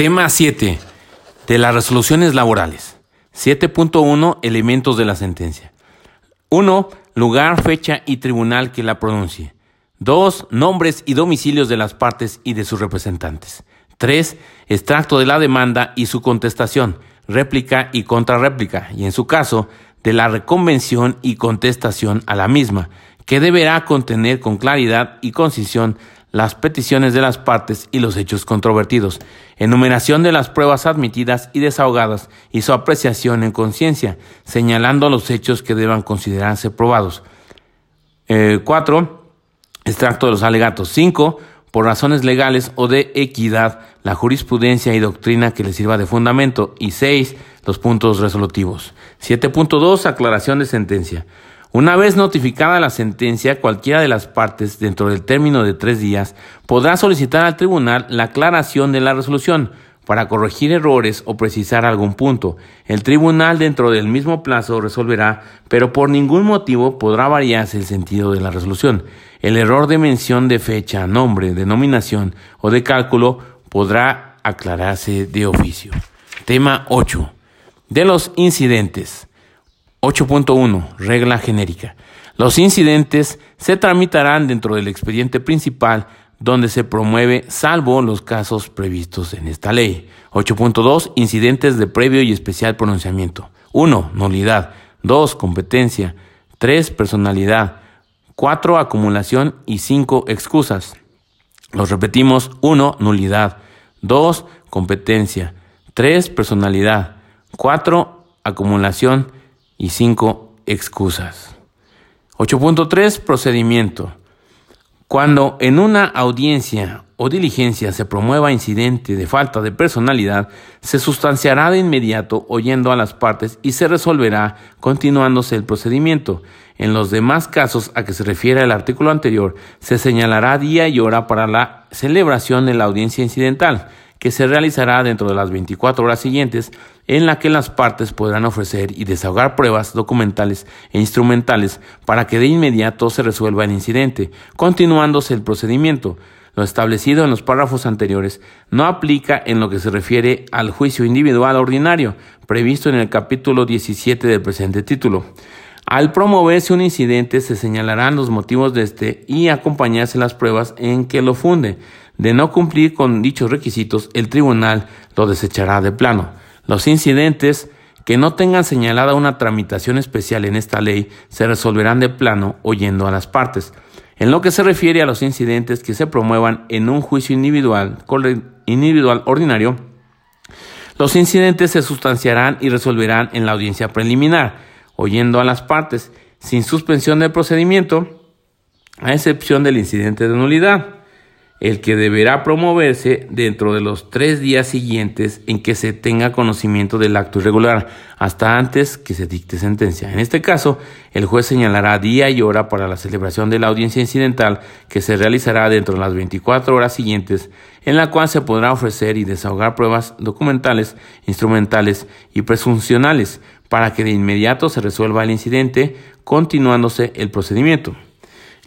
Tema 7. De las resoluciones laborales. 7.1. Elementos de la sentencia. 1. Lugar, fecha y tribunal que la pronuncie. 2. Nombres y domicilios de las partes y de sus representantes. 3. Extracto de la demanda y su contestación, réplica y contrarréplica, y en su caso, de la reconvención y contestación a la misma, que deberá contener con claridad y concisión las peticiones de las partes y los hechos controvertidos, enumeración de las pruebas admitidas y desahogadas y su apreciación en conciencia, señalando los hechos que deban considerarse probados. 4. Eh, extracto de los alegatos. 5. Por razones legales o de equidad, la jurisprudencia y doctrina que le sirva de fundamento. Y 6. Los puntos resolutivos. 7.2. Aclaración de sentencia. Una vez notificada la sentencia, cualquiera de las partes, dentro del término de tres días, podrá solicitar al tribunal la aclaración de la resolución para corregir errores o precisar algún punto. El tribunal dentro del mismo plazo resolverá, pero por ningún motivo podrá variarse el sentido de la resolución. El error de mención de fecha, nombre, denominación o de cálculo podrá aclararse de oficio. Tema 8. De los incidentes. 8.1. Regla genérica. Los incidentes se tramitarán dentro del expediente principal donde se promueve salvo los casos previstos en esta ley. 8.2. Incidentes de previo y especial pronunciamiento. 1. Nulidad. 2. Competencia. 3. Personalidad. 4. Acumulación y 5. Excusas. Los repetimos. 1. Nulidad. 2. Competencia. 3. Personalidad. 4. Acumulación y 5 excusas. 8.3 Procedimiento. Cuando en una audiencia o diligencia se promueva incidente de falta de personalidad, se sustanciará de inmediato oyendo a las partes y se resolverá continuándose el procedimiento. En los demás casos a que se refiere el artículo anterior, se señalará día y hora para la celebración de la audiencia incidental que se realizará dentro de las 24 horas siguientes, en la que las partes podrán ofrecer y desahogar pruebas documentales e instrumentales para que de inmediato se resuelva el incidente, continuándose el procedimiento. Lo establecido en los párrafos anteriores no aplica en lo que se refiere al juicio individual ordinario, previsto en el capítulo 17 del presente título. Al promoverse un incidente se señalarán los motivos de este y acompañarse las pruebas en que lo funde. De no cumplir con dichos requisitos, el tribunal lo desechará de plano. Los incidentes que no tengan señalada una tramitación especial en esta ley se resolverán de plano oyendo a las partes. En lo que se refiere a los incidentes que se promuevan en un juicio individual, individual ordinario, los incidentes se sustanciarán y resolverán en la audiencia preliminar, oyendo a las partes, sin suspensión del procedimiento, a excepción del incidente de nulidad el que deberá promoverse dentro de los tres días siguientes en que se tenga conocimiento del acto irregular, hasta antes que se dicte sentencia. En este caso, el juez señalará día y hora para la celebración de la audiencia incidental que se realizará dentro de las 24 horas siguientes, en la cual se podrá ofrecer y desahogar pruebas documentales, instrumentales y presuncionales para que de inmediato se resuelva el incidente, continuándose el procedimiento.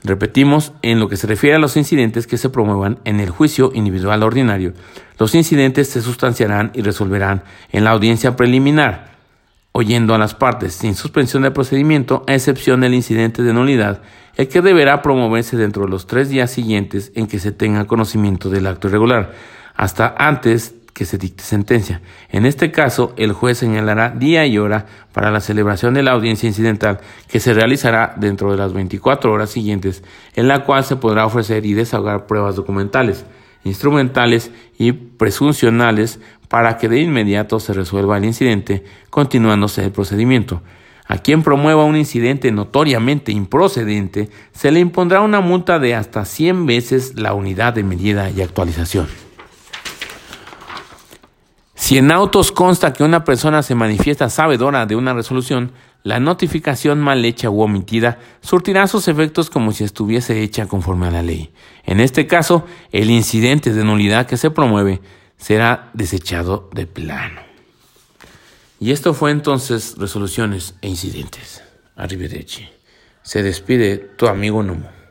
Repetimos, en lo que se refiere a los incidentes que se promuevan en el juicio individual ordinario, los incidentes se sustanciarán y resolverán en la audiencia preliminar, oyendo a las partes, sin suspensión del procedimiento, a excepción del incidente de nulidad, el que deberá promoverse dentro de los tres días siguientes en que se tenga conocimiento del acto irregular, hasta antes que se dicte sentencia. En este caso, el juez señalará día y hora para la celebración de la audiencia incidental que se realizará dentro de las 24 horas siguientes, en la cual se podrá ofrecer y desahogar pruebas documentales, instrumentales y presuncionales para que de inmediato se resuelva el incidente, continuándose el procedimiento. A quien promueva un incidente notoriamente improcedente, se le impondrá una multa de hasta 100 veces la unidad de medida y actualización. Si en autos consta que una persona se manifiesta sabedora de una resolución, la notificación mal hecha u omitida surtirá sus efectos como si estuviese hecha conforme a la ley. En este caso, el incidente de nulidad que se promueve será desechado de plano. Y esto fue entonces resoluciones e incidentes. Arrivederci. Se despide tu amigo Numo.